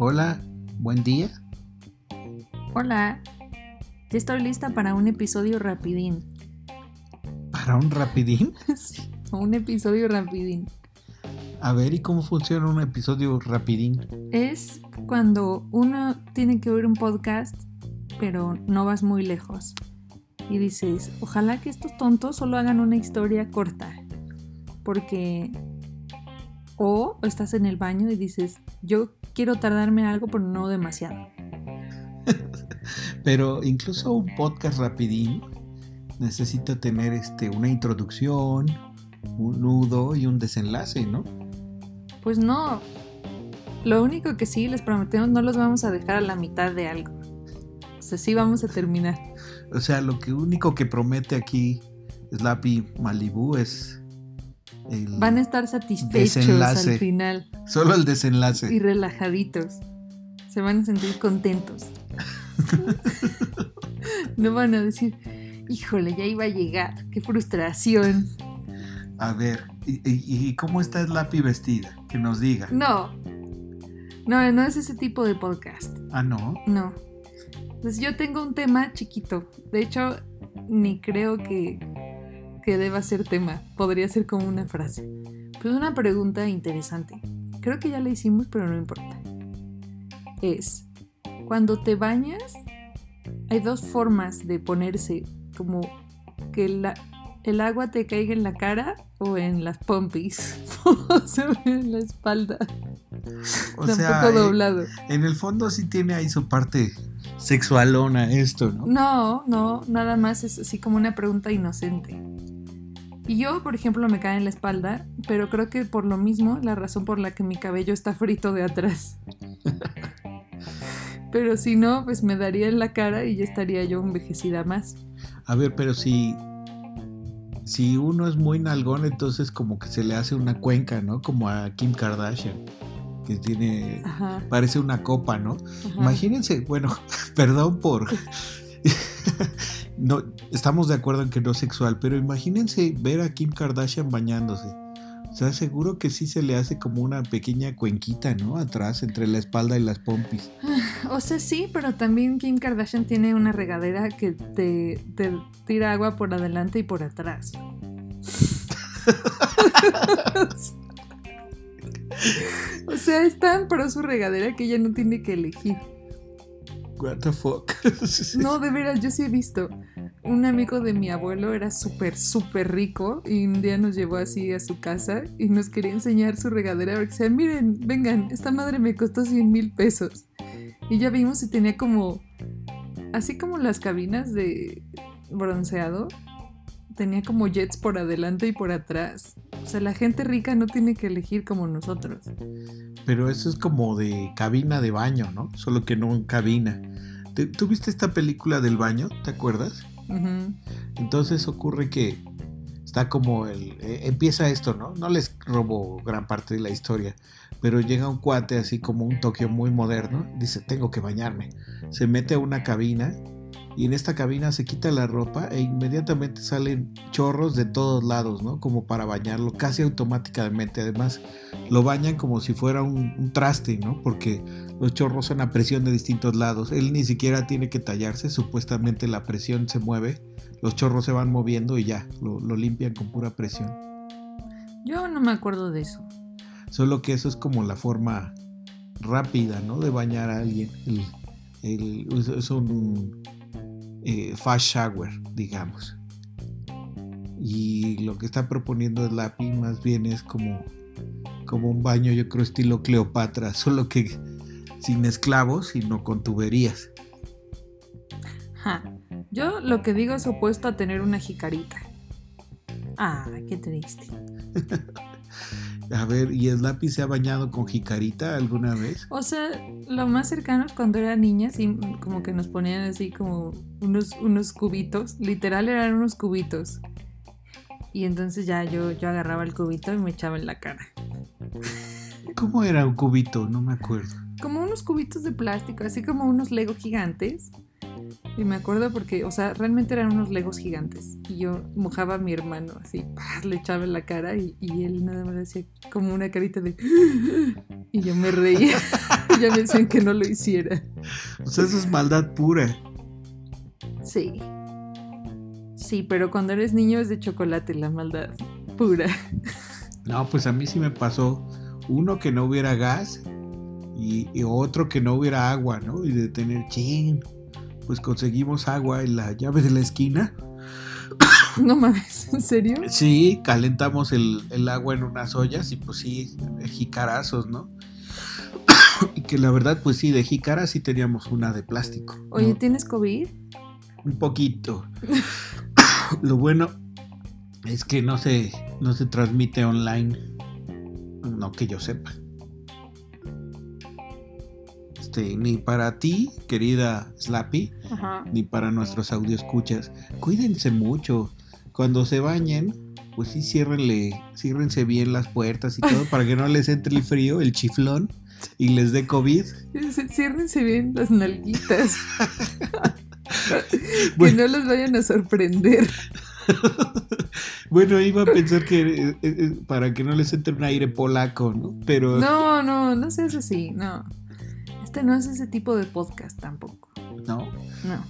Hola, buen día. Hola, ya estoy lista para un episodio rapidín. ¿Para un rapidín? Sí, un episodio rapidín. A ver, ¿y cómo funciona un episodio rapidín? Es cuando uno tiene que oír un podcast, pero no vas muy lejos. Y dices, ojalá que estos tontos solo hagan una historia corta. Porque... O estás en el baño y dices, yo quiero tardarme algo, pero no demasiado. Pero incluso un podcast rapidín necesita tener este, una introducción, un nudo y un desenlace, ¿no? Pues no. Lo único que sí les prometemos, no los vamos a dejar a la mitad de algo. O sea, sí vamos a terminar. O sea, lo que único que promete aquí Slappy Malibu es el Van a estar satisfechos Desenlace. al final solo el desenlace. y relajaditos. Se van a sentir contentos. no van a decir, híjole, ya iba a llegar. Qué frustración. A ver, ¿y, y- y cómo está Slappy vestida? Que nos diga. No. No, no es ese tipo de podcast. Ah, no. No. Pues yo tengo un tema chiquito. De hecho, ni creo que, que deba ser tema. Podría ser como una frase. Pues una pregunta interesante. Creo que ya la hicimos, pero no importa. Es, cuando te bañas, hay dos formas de ponerse, como que la- el agua te caiga en la cara o en las pompis. o sea, en la espalda. O Tampoco sea, eh, doblado. en el fondo sí tiene ahí su parte sexualona esto, ¿no? No, no, nada más es así como una pregunta inocente. Y yo, por ejemplo, me cae en la espalda, pero creo que por lo mismo, la razón por la que mi cabello está frito de atrás. pero si no, pues me daría en la cara y ya estaría yo envejecida más. A ver, pero si si uno es muy nalgón, entonces como que se le hace una cuenca, ¿no? Como a Kim Kardashian, que tiene Ajá. parece una copa, ¿no? ajá. Imagínense, bueno, perdón por no estamos de acuerdo en que no es sexual, pero imagínense ver a Kim Kardashian bañándose. O sea, seguro que sí se le hace como una pequeña cuenquita, ¿no? Atrás, entre la espalda y las pompis. O sea, sí, pero también Kim Kardashian tiene una regadera que te, te tira agua por adelante y por atrás. o sea, es tan pro su regadera que ella no tiene que elegir. What the fuck. No, de veras, yo sí he visto. Un amigo de mi abuelo era súper, súper rico y un día nos llevó así a su casa y nos quería enseñar su regadera porque decía, miren, vengan, esta madre me costó 100 mil pesos. Y ya vimos y tenía como, así como las cabinas de bronceado, tenía como jets por adelante y por atrás. O sea, la gente rica no tiene que elegir como nosotros. Pero eso es como de cabina de baño, ¿no? Solo que no en cabina. ¿Te- ¿Tú viste esta película del baño? ¿Te acuerdas? Entonces ocurre que está como el... eh, empieza esto, ¿no? No les robo gran parte de la historia, pero llega un cuate así como un Tokio muy moderno, dice, tengo que bañarme. Se mete a una cabina y en esta cabina se quita la ropa e inmediatamente salen chorros de todos lados, ¿no? Como para bañarlo casi automáticamente. Además, lo bañan como si fuera un, un traste, ¿no? Porque los chorros son a presión de distintos lados. Él ni siquiera tiene que tallarse, supuestamente la presión se mueve, los chorros se van moviendo y ya, lo, lo limpian con pura presión. Yo no me acuerdo de eso. Solo que eso es como la forma rápida, ¿no? De bañar a alguien. El, el- es un eh, fast shower, digamos. Y lo que está proponiendo Slappy más bien es como, como un baño, yo creo, estilo Cleopatra, solo que sin esclavos, sino con tuberías. Ja. Yo lo que digo es opuesto a tener una jicarita. Ah, qué triste. A ver, ¿y Slappy se ha bañado con jicarita alguna vez? O sea, lo más cercano es cuando era niña, sí, como que nos ponían así como unos, unos cubitos. Literal eran unos cubitos. Y entonces ya yo, yo agarraba el cubito y me echaba en la cara. ¿Cómo era un cubito? No me acuerdo. Como unos cubitos de plástico, así como unos Lego gigantes. Y me acuerdo porque, o sea, realmente eran unos legos gigantes. Y yo mojaba a mi hermano así, ¡pah! le echaba en la cara y, y él nada más decía como una carita de... Y yo me reía. y ya me decían que no lo hiciera. O sea, eso es maldad pura. Sí. Sí, pero cuando eres niño es de chocolate la maldad pura. No, pues a mí sí me pasó uno que no hubiera gas y, y otro que no hubiera agua, ¿no? Y de tener, ching, pues conseguimos agua en la llave de la esquina. No mames, ¿en serio? Sí, calentamos el, el agua en unas ollas y pues sí, jicarazos, ¿no? y que la verdad, pues sí, de jícara sí teníamos una de plástico. ¿no? Oye, ¿tienes COVID? Un poquito. Lo bueno es que no se, no se transmite online. No que yo sepa. Este, ni para ti, querida Slappy, Ajá. ni para nuestros escuchas. Cuídense mucho. Cuando se bañen, pues sí, ciérrenle, ciérrense bien las puertas y todo para que no les entre el frío, el chiflón y les dé COVID. Ciérrense bien las nalguitas. Bueno. Que no los vayan a sorprender. bueno, iba a pensar que eh, eh, para que no les entre un aire polaco, ¿no? Pero No, no, no seas así, no. Este no es ese tipo de podcast tampoco. no. No.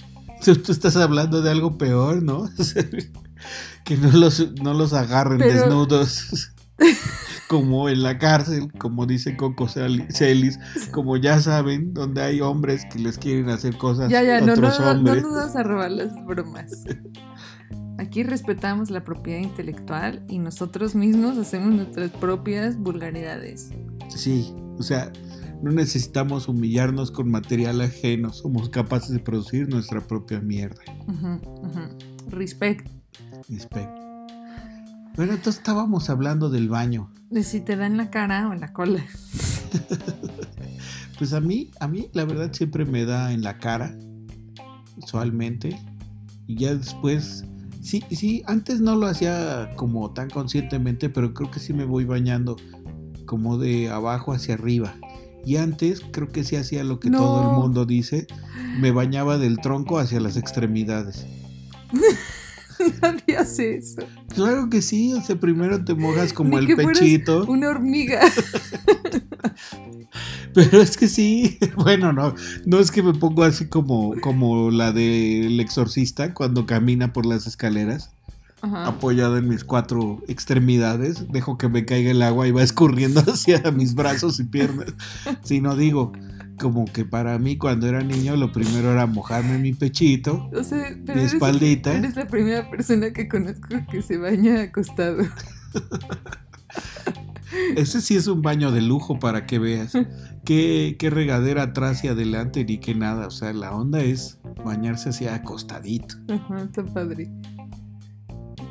Tú, tú estás hablando de algo peor, ¿no? Que no los, no los agarren Pero- desnudos. Como en la cárcel, como dice Coco Celi- Celis, como ya saben, donde hay hombres que les quieren hacer cosas Ya, ya, no, no, otros no, no hombres. nos vas a robar las bromas. Aquí respetamos la propiedad intelectual y nosotros mismos hacemos nuestras propias vulgaridades. Sí, o sea, no necesitamos humillarnos con material ajeno, somos capaces de producir nuestra propia mierda. Ujú, ujú. Respect. Respect. Bueno, entonces estábamos hablando del baño. De si te da en la cara o en la cola. Pues a mí, a mí la verdad siempre me da en la cara, usualmente. Y ya después, sí, sí, antes no lo hacía como tan conscientemente, pero creo que sí me voy bañando como de abajo hacia arriba. Y antes creo que sí hacía lo que No. todo el mundo dice, me bañaba del tronco hacia las extremidades. Nadie hace eso. Claro que sí, o sea, primero te mojas como Ni el que pechito. Una hormiga. Pero es que sí, bueno, no, no es que me pongo así como, como la del exorcista cuando camina por las escaleras, Ajá. apoyado en mis cuatro extremidades, dejo que me caiga el agua y va escurriendo hacia mis brazos y piernas. Sino digo, como que para mí cuando era niño lo primero era mojarme mi pechito, O sea, mi eres, espaldita. eres la primera persona que conozco que se baña acostado. Ese sí es un baño de lujo para que veas. Qué, qué regadera atrás y adelante ni que nada. O sea, la onda es bañarse así acostadito. Ajá, está padre.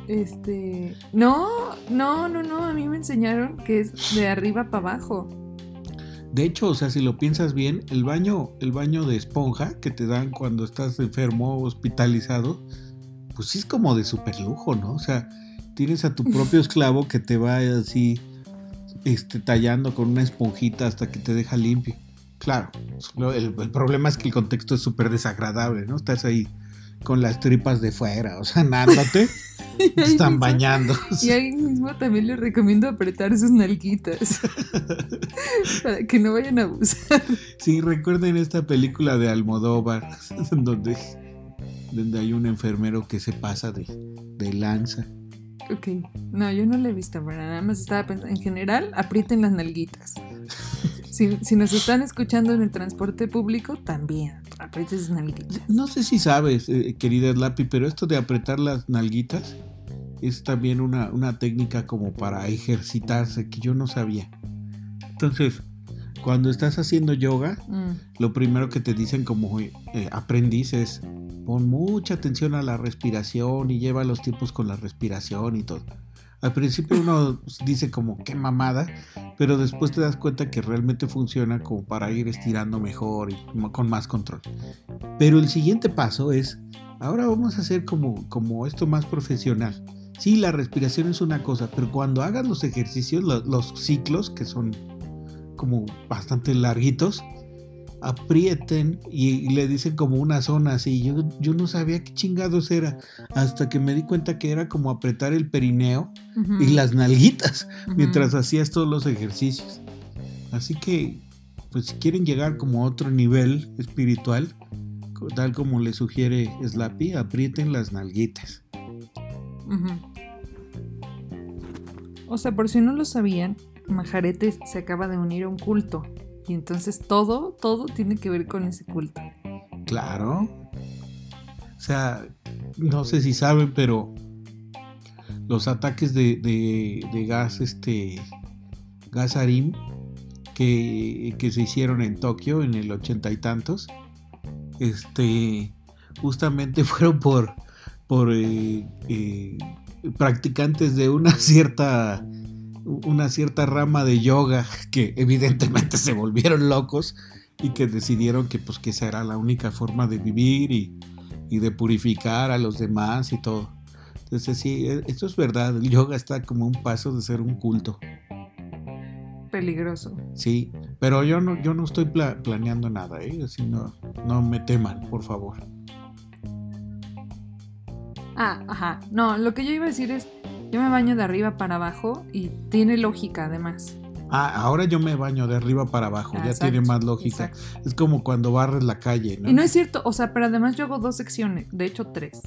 Este. No, no, no, no. A mí me enseñaron que es de arriba para abajo. De hecho, o sea, si lo piensas bien, el baño, el baño de esponja que te dan cuando estás enfermo o hospitalizado, pues sí es como de super lujo, ¿no? O sea, tienes a tu propio esclavo que te va así este, tallando con una esponjita hasta que te deja limpio. Claro, el problema es que el contexto es súper desagradable, ¿no? Estás ahí con las tripas de fuera, o sea, nándote, te están mismo- bañando. Y ahí mismo también les recomiendo apretar sus nalguitas. para que no vayan a abusar. Sí, recuerden esta película de Almodóvar, donde, donde hay un enfermero que se pasa de, de lanza. Ok. No, yo no la he visto, pero nada más estaba pensando. En general, aprieten las nalguitas. Si, si nos están escuchando en el transporte público, también aprieten sus nalguitas. No sé si sabes, eh, querida Slappy, pero esto de apretar las nalguitas es también una, una técnica como para ejercitarse que yo no sabía. Entonces, cuando estás haciendo yoga, Mm. lo primero que te dicen como eh, aprendiz es pon mucha atención a la respiración y lleva los tiempos con la respiración y todo. Al principio uno dice como qué mamada, pero después te das cuenta que realmente funciona como para ir estirando mejor y con más control. Pero el siguiente paso es, ahora vamos a hacer como, como esto más profesional. Sí, la respiración es una cosa, pero cuando hagas los ejercicios, lo- los ciclos, que son como bastante larguitos, aprieten y, le dicen como una zona así. Yo, yo no sabía qué chingados era hasta que me di cuenta que era como apretar el perineo y las nalguitas mientras hacías todos los ejercicios. Así que, pues si quieren llegar como a otro nivel espiritual, tal como le sugiere Slappy, aprieten las nalguitas. O sea, por si no lo sabían, Majarete se acaba de unir a un culto. Y entonces todo, todo tiene que ver con ese culto. Claro. O sea, no sé si saben, pero los ataques de, de, gas, este, gas Arim, que, que, se hicieron en Tokio en el ochenta y tantos, este, justamente fueron por, por eh, eh, practicantes de una cierta una cierta rama de yoga que evidentemente se volvieron locos y que decidieron que pues que esa era la única forma de vivir y, de purificar a los demás y todo. Entonces sí, e, esto es verdad, el yoga está como un paso de ser un culto. Peligroso. Sí, pero yo no, yo no estoy planeando nada, ¿eh? Así no, no me teman, por favor. Ah, ajá. No, lo que yo iba a decir es, yo me baño de arriba para abajo y tiene lógica además. Ah, ahora yo me baño de arriba para abajo, ya tiene más lógica. Es como cuando barres la calle, ¿no? Y no es cierto, o sea, pero además yo hago dos secciones, de hecho tres.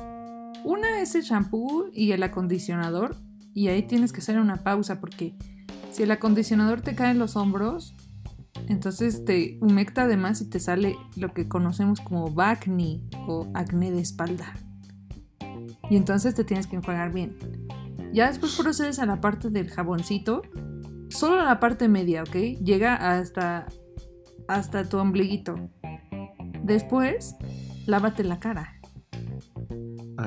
Una es el shampoo y el acondicionador, y ahí tienes que hacer una pausa porque si el acondicionador te cae en los hombros, entonces te humecta además y te sale lo que conocemos como bacne o acné de espalda. Y entonces te tienes que enjuagar bien. Ya después procedes a la parte del jaboncito. Solo la parte media, ¿ok? Llega hasta, hasta tu ombliguito. Después, lávate la cara.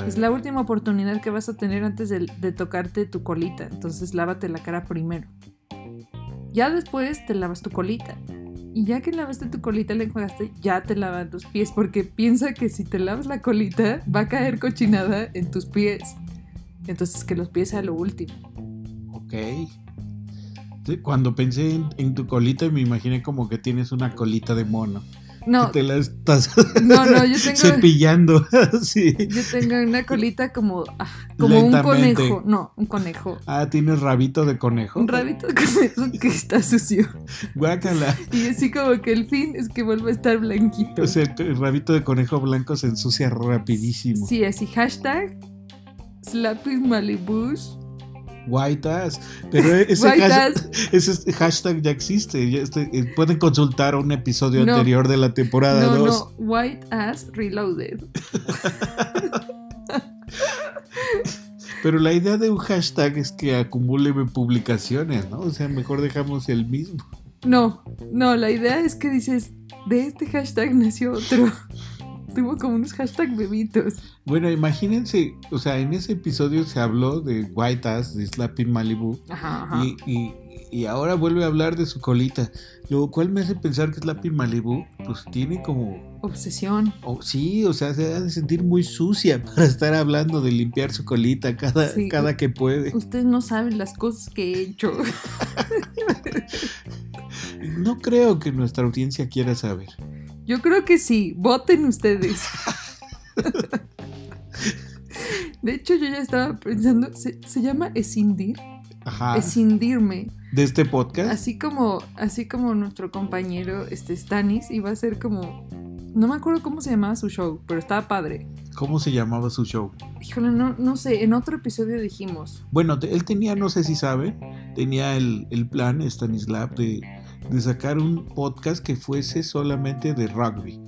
Es la última oportunidad que vas a tener antes de, de, tocarte tu colita. Entonces lávate la cara primero. Ya después te lavas tu colita. Y ya que lavaste tu colita, le enjuagaste, ya te lavas los pies. Porque piensa que si te lavas la colita, va a caer cochinada en tus pies. Entonces que los pies a lo último. Ok. Cuando pensé en, tu colita me imaginé como que tienes una colita de mono. No. Que te la estás no, no, yo tengo, cepillando. sí. Yo tengo una colita como, ah, como un conejo. No, un conejo. Ah, tienes rabito de conejo. Un rabito de conejo que está sucio. Guácala. Y así como que el fin es que vuelva a estar blanquito. O sea, el rabito de conejo blanco se ensucia rapidísimo. Sí, así hashtag Slappy Malibus. White ass. Pero ese, hashtag, ese hashtag ya existe. Ya eh, pueden consultar un episodio anterior de la temporada 2. No, no, White Ass Reloaded. Pero la idea de un hashtag es que acumule publicaciones, ¿no? O sea, mejor dejamos el mismo. No, no, la idea es que dices, de este hashtag nació otro. Tuvo como unos hashtag bebitos. Bueno, imagínense, o sea, en ese episodio se habló de White Ass, de Slapping Malibu. Y, ahora vuelve a hablar de su colita. Lo cual me hace pensar que Slapping Malibu, pues tiene como. Obsesión. sí, o sea, se ha de sentir muy sucia para estar hablando de limpiar su colita cada, cada que puede. Ustedes no saben las cosas que he hecho. no creo que nuestra audiencia quiera saber. Yo creo que sí, voten ustedes. De hecho, yo ya estaba pensando, se, llama escindir. Ajá. Escindirme. De este podcast. Así como, así como nuestro compañero este Stanis iba a ser como. No me acuerdo cómo se llamaba su show, pero estaba padre. ¿Cómo se llamaba su show? Híjole, no, no sé, en otro episodio dijimos. Bueno, él tenía, no sé si sabe, tenía el, el plan, Stanislav, de de sacar un podcast que fuese solamente de rugby.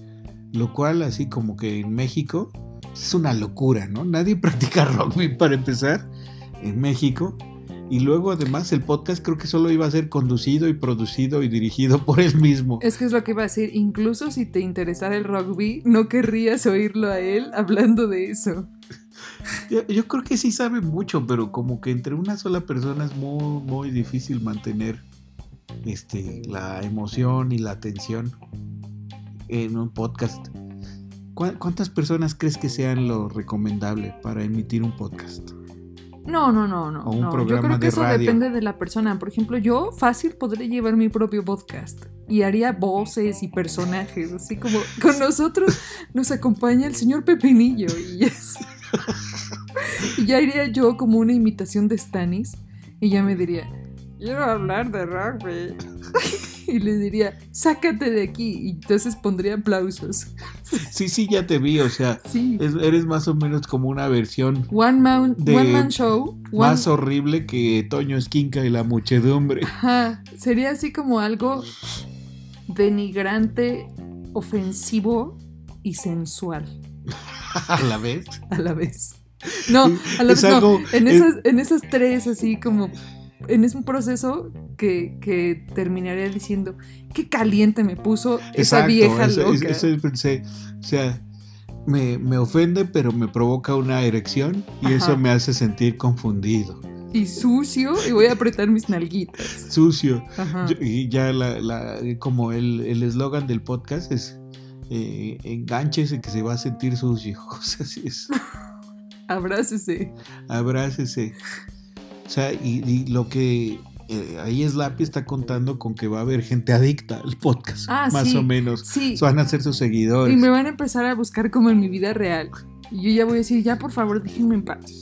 Lo cual, así como que en México, es una locura, ¿no? Nadie practica rugby para empezar en México. Y luego además el podcast creo que solo iba a ser conducido y producido y dirigido por él mismo. Es que es lo que iba a decir, incluso si te interesara el rugby, no querrías oírlo a él hablando de eso. Yo, yo creo que sí sabe mucho, pero como que entre una sola persona es muy, muy difícil mantener este, la emoción y la atención en un podcast. ¿Cuántas personas crees que sean lo recomendable para emitir un podcast? No, no, no, no. O un no. Yo programa creo que de eso radio. depende de la persona. Por ejemplo, yo fácil podría llevar mi propio podcast y haría voces y personajes, así como con nosotros nos acompaña el señor Pepinillo y ya, es- y ya iría yo como una imitación de Stanis y ya me diría, quiero hablar de rugby. Y le diría, sácate de aquí. Y entonces pondría aplausos. Sí, sí, ya te vi, o sea, Sí. es- eres más o menos como una versión One man, de- one man show. One, más horrible que Toño Esquinca y la muchedumbre. Ajá, sería así como algo denigrante, ofensivo y sensual A la vez. a la vez. No, a la Es vez no. algo- En es- esas, en esas tres, así como. En ese proceso que, que terminaría diciendo, qué caliente me puso esa Exacto, vieja eso, loca. eso- eso pensé. O sea, me, me ofende, pero me provoca una erección y Ajá. eso me hace sentir confundido, Y sucio, y voy a apretar mis nalguitas. sucio. Ajá. Yo- y ya la, la- como el el eslogan del podcast es eh, enganchese que se va a sentir sucio. Así es. Abrácese. Abrácese. O sea, y, y lo que eh, ahí Slappy está contando con que va a haber gente adicta al podcast, Ah, más sí. o menos. Sí. Van a ser sus seguidores. Y me van a empezar a buscar como en mi vida real. Y yo ya voy a decir, ya por favor, déjenme en paz.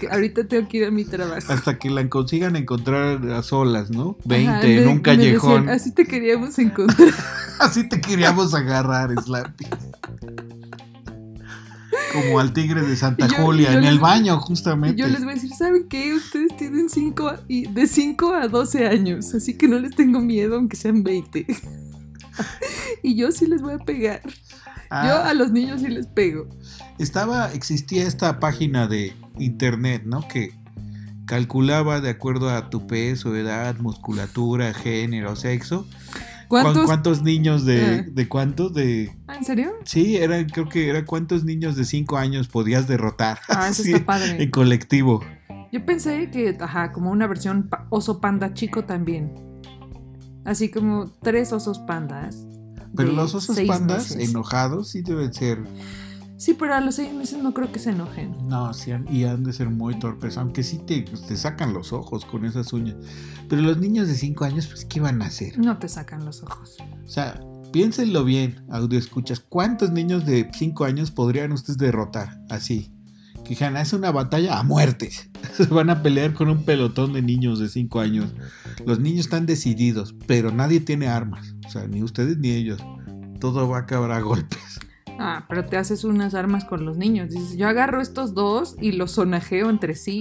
Que ahorita tengo que ir a mi trabajo. Hasta que la consigan encontrar a solas, ¿no? 20 Ajá, en un callejón. decían, Así te queríamos encontrar. Así te queríamos agarrar, Slappy. Como al tigre de Santa yo- Julia, yo en el baño, justamente. yo les voy a decir, ¿saben qué? Ustedes tienen cinco y de 5 a 12 años, así que no les tengo miedo aunque sean 20. y yo sí les voy a pegar. Ah, Yo a los niños sí les pego. Estaba, existía esta página de internet, ¿no? Que calculaba de acuerdo a tu peso, edad, musculatura, género, sexo. Cuán- ¿Cuántos? ¿Cuántos niños de, Ah. de cuántos? De, Ah, ¿En serio? sí, era, creo que era cuántos niños de 5 años podías derrotar. Ah, eso así, está padre. En colectivo. Yo pensé que, ajá, como una versión pa- oso panda chico también. Así como tres osos pandas. Pero los osos pandas meses. enojados sí deben ser. Sí, pero a los seis meses no creo que se enojen. No, sí, y han de ser muy torpes, aunque sí te, pues, te sacan los ojos con esas uñas. Pero los niños de 5 años, pues, ¿qué van a hacer? No te sacan los ojos. O sea, piénsenlo bien, audio escuchas. ¿Cuántos niños de 5 años podrían ustedes derrotar así? Que es una batalla a muerte. Se van a pelear con un pelotón de niños de 5 años. Los niños están decididos, pero nadie tiene armas. O sea, ni ustedes ni ellos. Todo va a acabar a golpes. Ah, pero te haces unas armas con los niños. Dices, yo agarro estos dos y los sonajeo entre sí.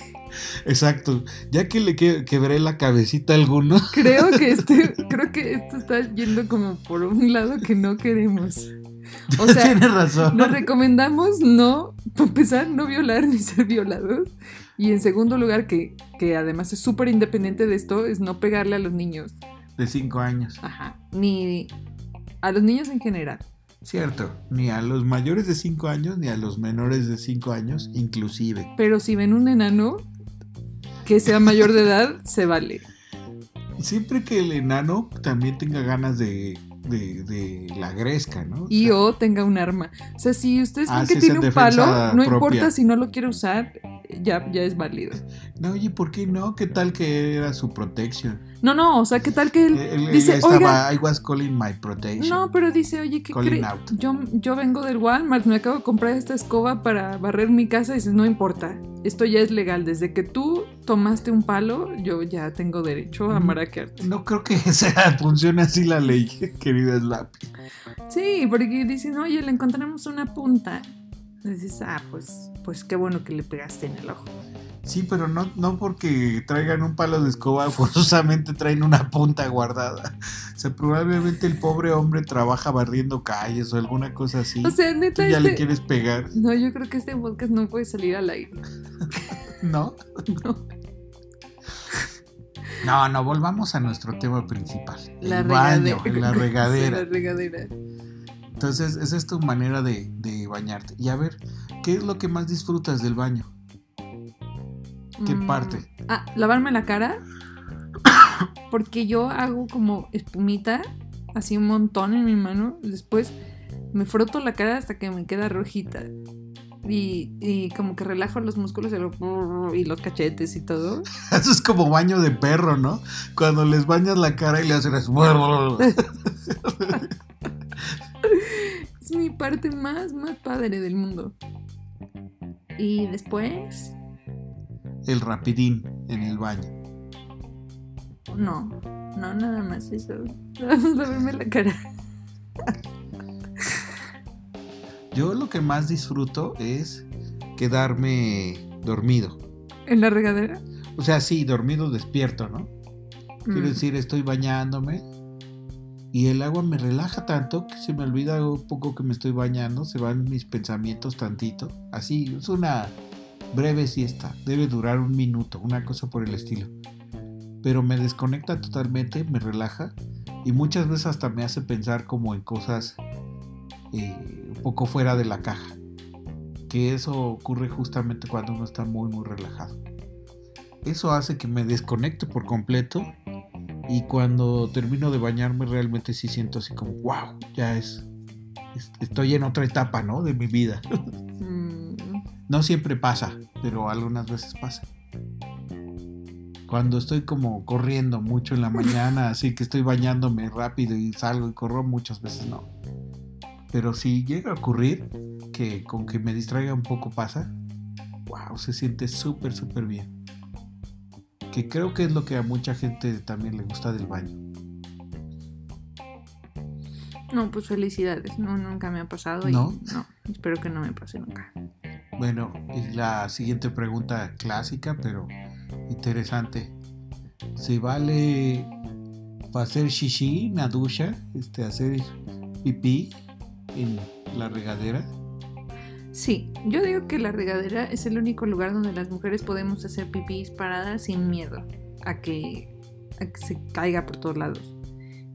Exacto. Ya que le que- quebré la cabecita a alguno, Creo que este, creo que esto está yendo como por un lado que no queremos. O sea, tienes razón. nos recomendamos no, para empezar, no violar ni ser violados. Y en segundo lugar, que, que además es súper independiente de esto, es no pegarle a los niños. De 5 años. Ajá. Ni a los niños en general. Cierto. Ni a los mayores de 5 años, ni a los menores de 5 años, inclusive. Pero si ven un enano que sea mayor de edad, se vale. Siempre que el enano también tenga ganas de, de, de la gresca, ¿no? O Y sea, o tenga un arma. O sea, si ustedes ven Ah, que tiene en un palo, no propia. importa si no lo quiere usar, ya, ya es válido. No, oye, ¿por qué no? ¿Qué tal que era su protección? No, no, o sea, ¿qué tal que él dice, estaba, oiga, I was calling my protection. no, pero dice, oye, ¿qué cree? Yo, yo vengo del Walmart, me acabo de comprar esta escoba para barrer mi casa y dices, no importa, esto ya es legal. Desde que tú tomaste un palo, yo ya tengo derecho a Mm. maraquearte. No creo que sea, funcione así la ley, querida Slappy. Sí, porque dicen, oye, le encontramos una punta. Dices, ah, pues, pues qué bueno que le pegaste en el ojo. Sí, pero no, no porque traigan un palo de escoba, forzosamente traen una punta guardada. O sea, probablemente el pobre hombre trabaja barriendo calles o alguna cosa así. O sea, Tú neta, ya le este... quieres pegar, No, yo creo que este podcast no puede salir al aire. ¿no? No. No, no, volvamos a nuestro tema principal. La el baño, regadera. la Sí, regadera. la regadera. Entonces, esa es tu manera de, de bañarte. Y a ver, ¿qué es lo que más disfrutas del baño? ¿Qué Mm, parte? Ah, lavarme la cara. Porque yo hago como espumita, así un montón en mi mano. Después me froto la cara hasta que me queda rojita. Y, y como que relajo los músculos y, lo- y los cachetes y todo. Eso es como baño de perro, ¿no? Cuando les bañas la cara y le haces... Es mi parte más, más padre del mundo. Y después, El rapidín en el baño. no, no, nada más eso. Vamos a verme la cara. Yo lo que más disfruto es quedarme dormido. ¿En la regadera? O sea, sí, dormido despierto, ¿no? Quiero Mm. decir, estoy bañándome y el agua me relaja tanto que se me olvida un poco que me estoy bañando, se van mis pensamientos tantito. Así, es una breve siesta, debe durar un minuto, una cosa por el estilo. Pero me desconecta totalmente, me relaja y muchas veces hasta me hace pensar como en cosas eh, un poco fuera de la caja. Que eso ocurre justamente cuando uno está muy muy relajado. Eso hace que me desconecte por completo y cuando termino de bañarme realmente sí siento así como, wow, ya es, es- estoy en otra etapa, ¿no? De mi vida. Mm, No siempre pasa, pero algunas veces pasa. Cuando estoy como corriendo mucho en la mañana, así que estoy bañándome rápido y salgo y corro, muchas veces no. Pero si llega a ocurrir que con que me distraiga un poco pasa, wow, se siente súper, súper bien. Que creo que es lo que a mucha gente también le gusta del baño. No, pues felicidades. No, nunca me ha pasado. y ¿No? no, espero que no me pase nunca. Bueno, y la siguiente pregunta clásica, pero interesante. ¿Se vale hacer shishi en la ducha? Este, hacer pipí en la regadera? Sí, yo digo que la regadera es el único lugar donde las mujeres podemos hacer pipís paradas sin miedo a que, a que se caiga por todos lados.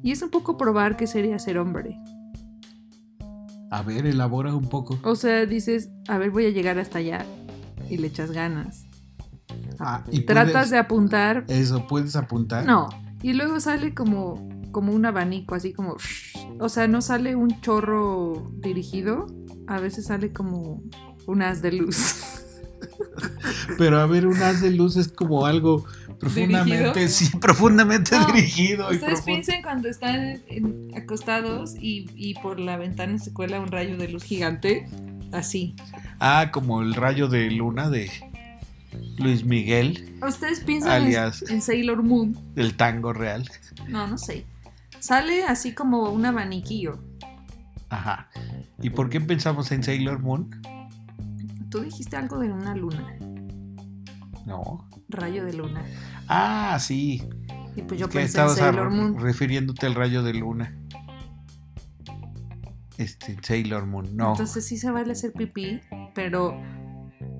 Y es un poco probar qué sería ser hombre. A ver, elabora un poco. O sea, dices, a ver, voy a llegar hasta allá y le echas ganas. Ah, y Tratas puedes- de apuntar, Eso, ¿puedes apuntar? no. Y luego sale como, como un abanico, así como... O sea, no sale un chorro dirigido, a veces sale como un haz de luz. Pero a ver, un haz de luz es como algo profundamente, sí, profundamente No, dirigido. y Ustedes profundo. piensen cuando están en- acostados y, y por la ventana se cuela un rayo de luz gigante, así. Ah, como el rayo de luna de Luis Miguel, Ustedes piensan en- alias en Sailor Moon. del tango real. No, no sé. Sale así como un abaniquillo. Ajá. ¿Y por qué pensamos en Sailor Moon? Tú dijiste algo de una luna, No. rayo de luna. Ah, sí. Y pues yo que pensé en estabas Sailor a- Moon. refiriéndote al rayo de luna. Este, Sailor Moon, no. Entonces sí se vale hacer pipí, pero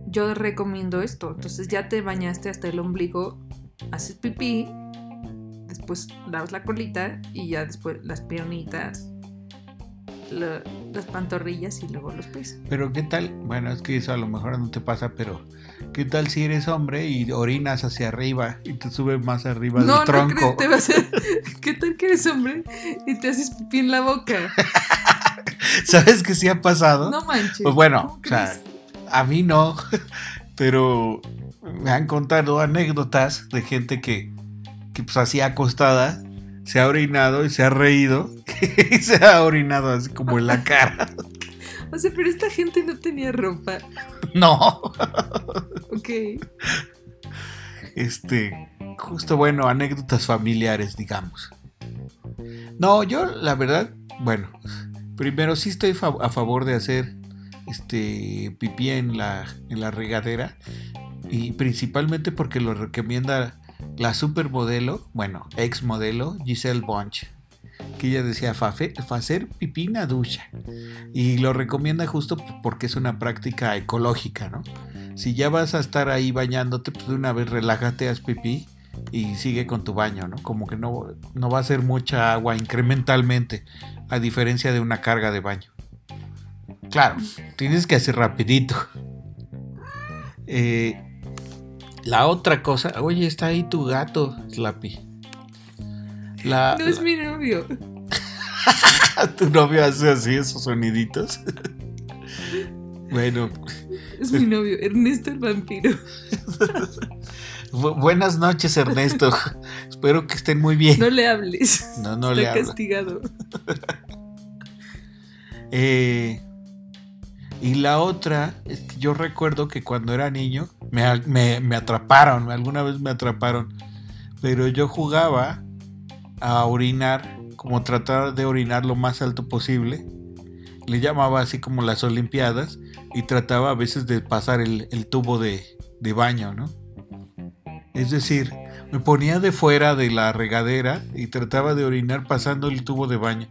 yo recomiendo esto. Entonces ya te bañaste hasta el ombligo, haces pipí, después lavas la colita y ya después las piernitas, la- las pantorrillas y luego los pies. Pero qué tal, bueno, es que eso a lo mejor no te pasa, pero ¿qué tal si eres hombre y orinas hacia arriba y te sube más arriba no, del tronco? no crees, te vas a... ¿Qué tal que eres hombre y te haces pipí en la boca? ¿Sabes que sí ha pasado? No manches. Pues bueno, ¿cómo o sea, a mí no, pero me han contado anécdotas de gente que, que pues así acostada se ha orinado y se ha reído y se ha orinado así como en la cara. O sea, pero esta gente no tenía ropa. No, Ok. este, justo bueno, anécdotas familiares, digamos. No, yo la verdad, bueno, primero sí estoy fa- a favor de hacer este pipí en la, en la regadera y principalmente porque lo recomienda la supermodelo, bueno, ex modelo Giselle Bunch, que ella decía "Fa- fa hacer pipí en la ducha y lo recomienda justo porque es una práctica ecológica, ¿no? Si ya vas a estar ahí bañándote, pues de una vez relájate, haz pipí y sigue con tu baño, ¿no? Como que no, no va a ser mucha agua incrementalmente, a diferencia de una carga de baño. Claro, tienes que hacer rapidito. Eh, la otra cosa, oye, está ahí tu gato, Slappy. La, No es mi novio. tu novio hace así esos soniditos. Bueno, Es mi novio, Ernesto el vampiro. bu- buenas noches, Ernesto. Espero que estén muy bien. No le hables. No, no Está le hablo. castigado. Eh, y la otra es que yo recuerdo que cuando era niño me- me atraparon, alguna vez me atraparon, pero yo jugaba a orinar, como tratar de orinar lo más alto posible. Le llamaba así como las Olimpiadas y trataba a veces de pasar el, el tubo de, de baño, ¿no? Es decir, me ponía de fuera de la regadera y trataba de orinar pasando el tubo de baño.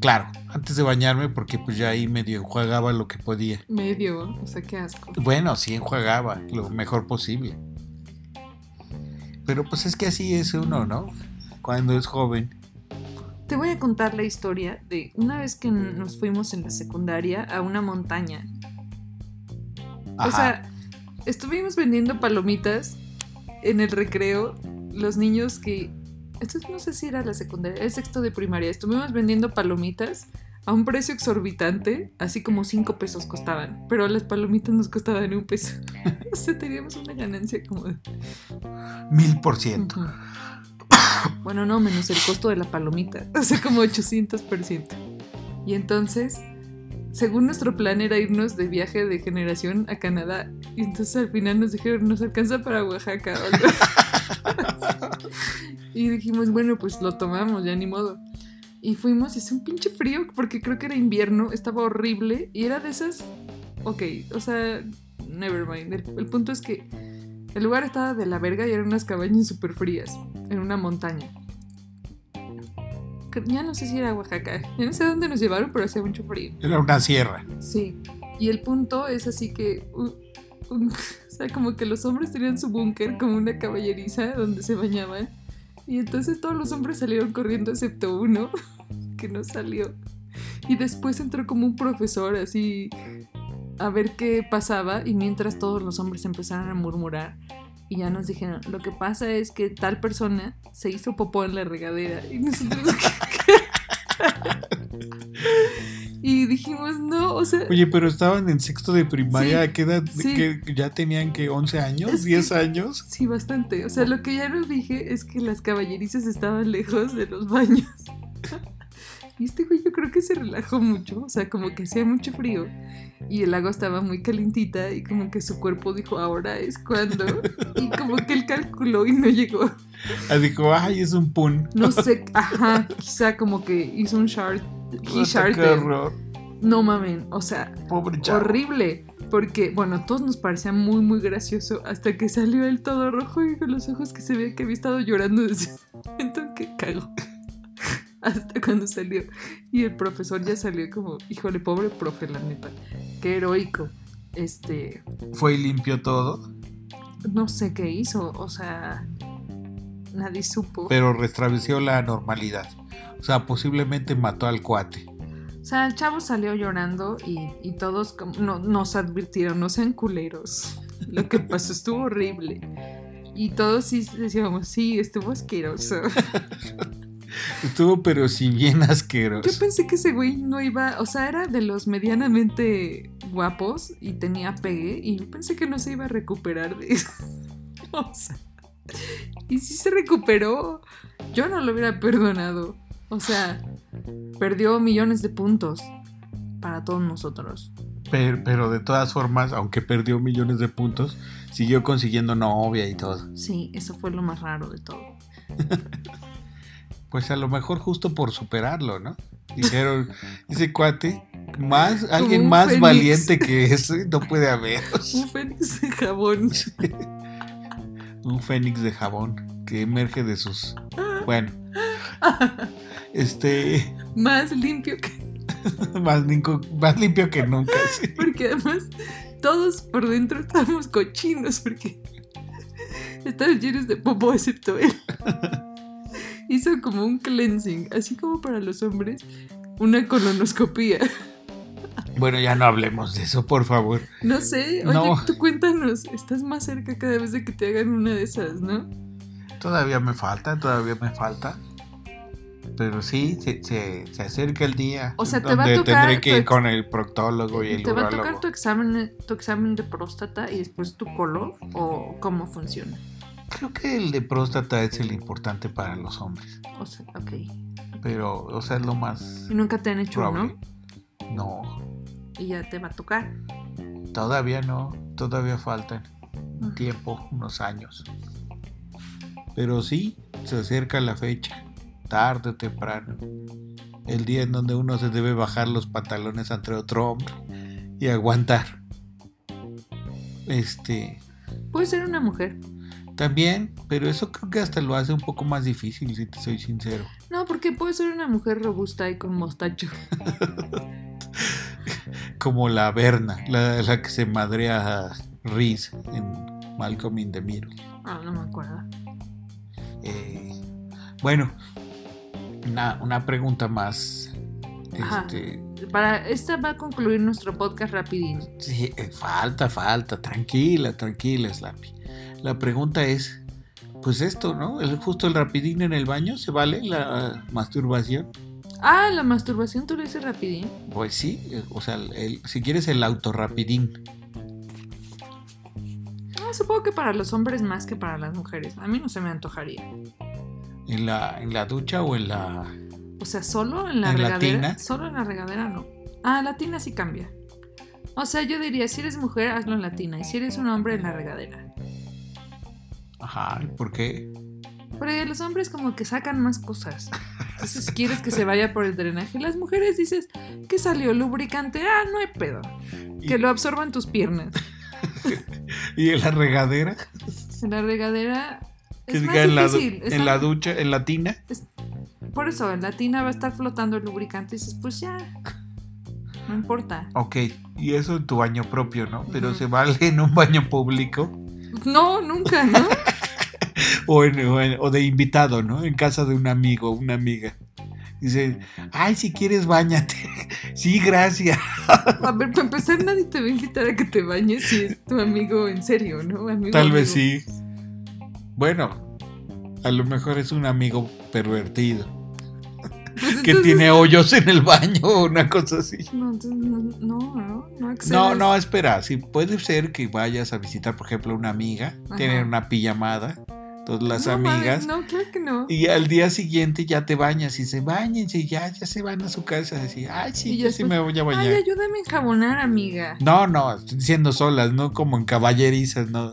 Claro, antes de bañarme porque pues ya ahí medio enjuagaba lo que podía. Medio, o sea, qué asco. Bueno, sí enjuagaba lo mejor posible. Pero pues es que así es uno, ¿no? Cuando es joven. Te voy a contar la historia de una vez que nos fuimos en la secundaria a una montaña. O sea, estuvimos vendiendo palomitas en el recreo. Los niños que. Esto no sé si era la secundaria, el sexto de primaria. Estuvimos vendiendo palomitas a un precio exorbitante, así como 5 pesos costaban. Pero las palomitas nos costaban un peso. o sea, teníamos una ganancia como de. Mil por ciento. Bueno, no, menos el costo de la palomita. O sea, como 800%. Y entonces, según nuestro plan era irnos de viaje de generación a Canadá. Y entonces al final nos dijeron, nos alcanza para Oaxaca. y dijimos, bueno, pues lo tomamos, ya ni modo. Y fuimos, hizo un pinche frío, porque creo que era invierno, estaba horrible. Y era de esas. Ok, o sea, never mind. El punto es que el lugar estaba de la verga y eran unas cabañas súper frías, en una montaña. Ya no sé si era Oaxaca, ya no sé dónde nos llevaron, pero hacía mucho frío. Era una sierra. Sí, y el punto es así que, uh, un- o sea, como que los hombres tenían su búnker como una caballeriza donde se bañaban. Y entonces todos los hombres salieron corriendo excepto uno, que no salió. Y después entró como un profesor así a ver qué pasaba y mientras todos los hombres empezaron a murmurar y ya nos dijeron, lo que pasa es que tal persona se hizo popó en la regadera y nosotros... y dijimos, no, o sea... Oye, pero estaban en sexto de primaria. Sí, ¿A qué edad? sí. que ya tenían que 11 años, Es que- 10 años. Sí, bastante. O sea, lo que ya nos dije es que las caballerizas estaban lejos de los baños. Y este güey yo creo que se relajó mucho, o sea, como que hacía mucho frío y el agua estaba muy calientita y como que su cuerpo dijo, ahora es cuando. Y como que él calculó y no llegó. Ah, dijo, ay, es un pun. No sé, ajá, quizá como que hizo un shard. He Qué sharted. horror. No mamen, o sea, Pobre horrible. Porque, bueno, a todos nos parecía muy, muy gracioso hasta que salió él todo rojo y con los ojos que se veía que había estado llorando desde ese momento en que cagó. Hasta cuando salió. Y el profesor ya salió como, híjole, pobre profe, la neta. Qué heroico. Este, Fue y limpió todo, no sé qué hizo, o sea, nadie supo. pero restableció la normalidad. O sea, posiblemente mató al cuate. O sea, el chavo salió llorando y, y todos no, nos advirtieron, no sean culeros. Lo que pasó estuvo horrible. Y todos sí decíamos, sí, estuvo asqueroso. Estuvo, pero si bien Yo asqueroso. pensé que ese güey no iba, o sea, era de los medianamente guapos y tenía pegue y yo pensé que no se iba a recuperar de eso. O sea, y sí se recuperó. Yo no lo hubiera perdonado. O sea, perdió millones de puntos para todos nosotros. Pero, pero de todas formas, aunque perdió millones de puntos, siguió consiguiendo novia y todo. Sí, eso fue lo más raro de todo. Pues a lo mejor justo por superarlo, ¿no? Dijeron, ese cuate, más, alguien más fénix. valiente que ese no puede haber. Un fénix de jabón. Un fénix de jabón que emerge de sus. Bueno, este. Más limpio que... Más, limpio- más limpio que nunca. sí. Porque además todos por dentro estábamos cochinos porque estaban llenos de popó excepto él. Hizo como un cleansing, así como para los hombres, una colonoscopía. Bueno, ya no hablemos de eso, por favor. No sé, oye, No. tú cuéntanos, estás más cerca cada vez de que te hagan una de esas, ¿no? Todavía me falta, todavía me falta. Pero sí, se, se, se acerca el día. O sea, te donde va a tocar tendré que ir con el proctólogo y el ¿Te va a tocar tu examen, tu examen de próstata y después tu color? ¿O cómo funciona? Creo que el de próstata es el importante para los hombres. O sea, ok. Pero, o sea, es lo más Y nunca te han hecho uno No, y ya te va a tocar. todavía no. Todavía faltan un tiempo, unos años. Pero sí, se acerca la fecha. Tarde o temprano. El día en donde uno se debe bajar los pantalones ante otro hombre y aguantar. Este, Puede ser una mujer. También, pero eso creo que hasta lo hace un poco más difícil, si te soy sincero. No, porque puede ser una mujer robusta y con mostacho. Como la Berna, la, la que se madrea a Reese en Malcolm in the Middle. Ah, no me acuerdo. Eh, bueno, una, una pregunta más. Ajá. Este, Para esta va a concluir nuestro podcast rapidín. sí, eh, falta, falta, tranquila, tranquila, Slappy. La pregunta es, pues esto, ¿no? El, justo el rapidín en el baño, ¿se vale la masturbación? Ah, la masturbación tú lo dices rapidín. Pues sí, o sea, el- si quieres el autorrapidín. Ah, supongo que para los hombres más que para las mujeres. A mí no se me antojaría. ¿En la, ¿En la ducha o en la...? O sea, solo en la ¿En la regadera. tina? Solo en la regadera no. Ah, la tina sí cambia. O sea, yo diría, si eres mujer, hazlo en la tina. Y si eres un hombre, en la regadera. Ajá, ¿por qué? Porque los hombres como que sacan más cosas. Entonces quieres que se vaya por el drenaje. Las mujeres dices, que salió lubricante? Ah, no hay pedo. Que lo absorban tus piernas. ¿Y en la regadera? En la regadera Que es más en la, difícil. en Está- la ducha, en la tina. Por eso, en la tina va a estar flotando el lubricante y dices, pues ya. No importa. Ok, y eso en tu baño propio, ¿no? Pero se vale en un baño público No, nunca, ¿no? O, en- o en- o de invitado, ¿no? En casa de un amigo una amiga. Dice, ay, si quieres, bañate. sí, gracias. A ver, para empezar, nadie te va a invitar a que te bañes si es tu amigo en serio, ¿no? Amigo, Tal vez sí. Bueno, a lo mejor es un amigo pervertido Pues que tiene hoyos en el baño o una cosa así. No, entonces no, no, no, no No, espera, sí puede ser que vayas a visitar, por ejemplo, una amiga, Ajá. tienen una pijamada, todas las No, amigas, No, claro que no. y al día siguiente ya te bañas y se bañense y ya, ya se van a su casa a decir, ay, sí, Y yo ya sí me voy a Ay, bañar. ayúdame a enjabonar, amiga. No, no, estoy diciendo solas, no como en caballerizas, no.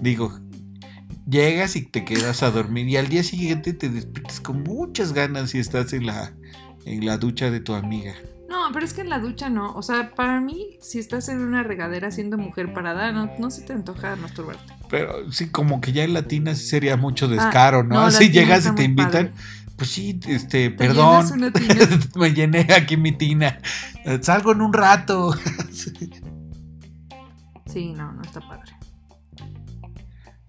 Digo, llegas y te quedas a dormir y al día siguiente te despiertas con muchas ganas y estás en la, en la ducha de tu amiga. No, pero es que en la ducha no. O sea, para mí, si estás en una regadera siendo mujer parada, no, no se te antoja masturbarte. Pero sí, como que ya en latina sí sería mucho descaro, ¿no? Ah, no, la Así tina llegas y te invitan. padre. Pues sí, este, Te perdón. Me llené aquí mi tina. Salgo en un rato. Sí. Sí, no, no está padre.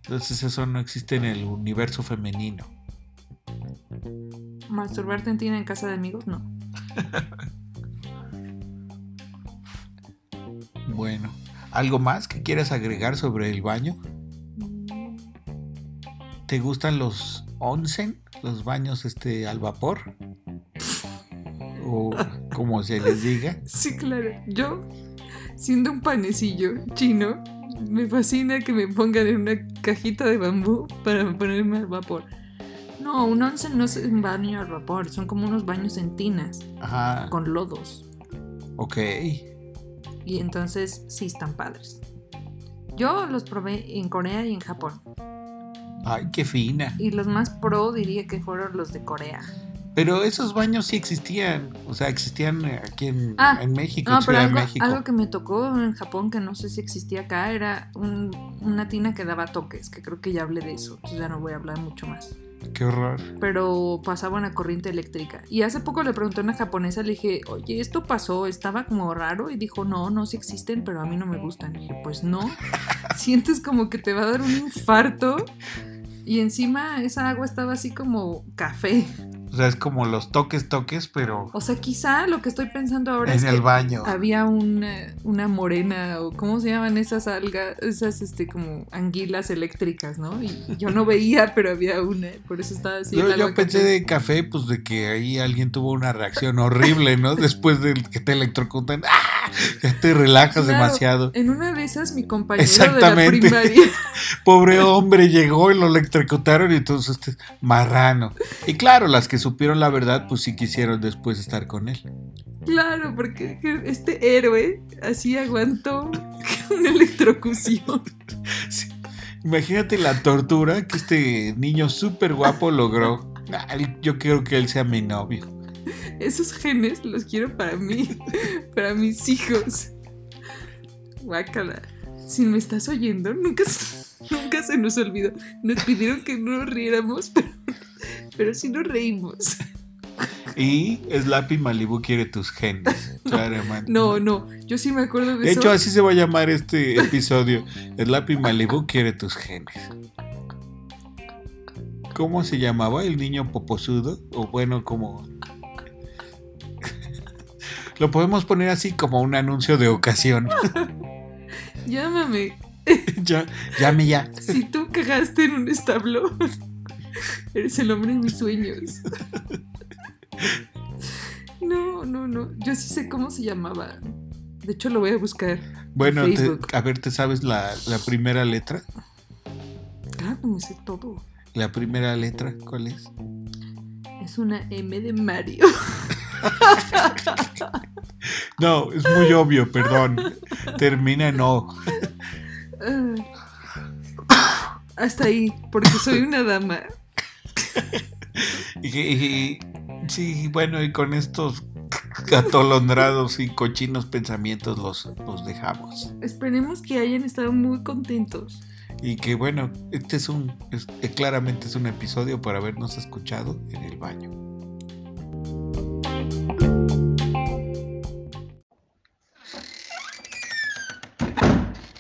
Entonces eso no existe en el universo femenino. Masturbarte en tina en casa de amigos, no. Bueno, ¿algo más que quieras agregar sobre el baño? ¿Te gustan los onsen? ¿Los baños este al vapor? O como se les diga. Sí, claro. Yo, siendo un panecillo chino, me fascina que me pongan en una cajita de bambú para ponerme al vapor. No, un onsen no es un baño al vapor, son como unos baños en tinas, Ajá. con lodos. Ok. Y entonces sí están padres. Yo los probé en Corea y en Japón. Ay, qué fina. Y los más pro diría que fueron los de Corea. Pero esos baños sí existían. O sea, existían aquí en, Ah, en México, No, en pero algo, de México. algo que me tocó en Japón, que no sé si existía acá, era un- una tina que daba toques, que creo que ya hablé de eso, entonces ya no voy a hablar mucho más. Qué horror. Pero pasaba una corriente eléctrica. Y hace poco le pregunté a una japonesa, le dije, oye, esto pasó, estaba como raro, y dijo, no, no, sí existen, pero a mí no me gustan. Y dije, pues no, sientes como que te va a dar un infarto. Y encima esa agua estaba así como café. sea, es como los toques, toques, pero O sea, quizá lo que estoy pensando ahora en es el que baño. había una, una morena o cómo se llaman esas algas, esas este como anguilas eléctricas, ¿no? Y yo no veía, pero había una, por eso estaba así. Yo, yo pensé de café, pues de que ahí alguien tuvo una reacción horrible, ¿no? Después de que te electrocutan, ¡ah! Ya te relajas Claro, demasiado. En una de esas mi compañero de la primaria Pobre hombre llegó y lo electrocutaron y entonces este marrano. Y claro, las que supieron la verdad, pues sí quisieron después estar con él. Claro, porque este héroe así aguantó una electrocución. Sí. Imagínate la tortura que este niño súper guapo logró. Yo quiero que él sea mi novio. Esos genes los quiero para mí, para mis hijos. Guácala. Si me estás oyendo, nunca, se- nunca se nos olvidó. Nos pidieron que no nos riéramos, pero, pero sí nos reímos. Y Slappy Malibu quiere tus genes. Claramente. No, no, yo sí me acuerdo de, De eso. hecho, así se va a llamar este episodio. Slappy Malibu quiere tus genes. ¿Cómo se llamaba? ¿El niño poposudo? O bueno, como... Lo podemos poner así como un anuncio de ocasión. Llámame. ya, llame ya. Si tú cagaste en un establo, eres el hombre de mis sueños. No, no, no. Yo sí sé cómo se llamaba. De hecho, lo voy a buscar. Bueno, te- a ver, ¿te sabes la, la primera letra? Claro, me sé todo. La primera letra, ¿cuál es? Es una M de Mario. No, es muy obvio, perdón. Termina en O. Ah. Hasta ahí, porque soy una dama. Y, y- sí, bueno, y con estos atolondrados y cochinos pensamientos los, los dejamos. Esperemos que hayan estado muy contentos. Y que bueno, este es un, es- eh, claramente es un episodio para habernos escuchado en el baño. you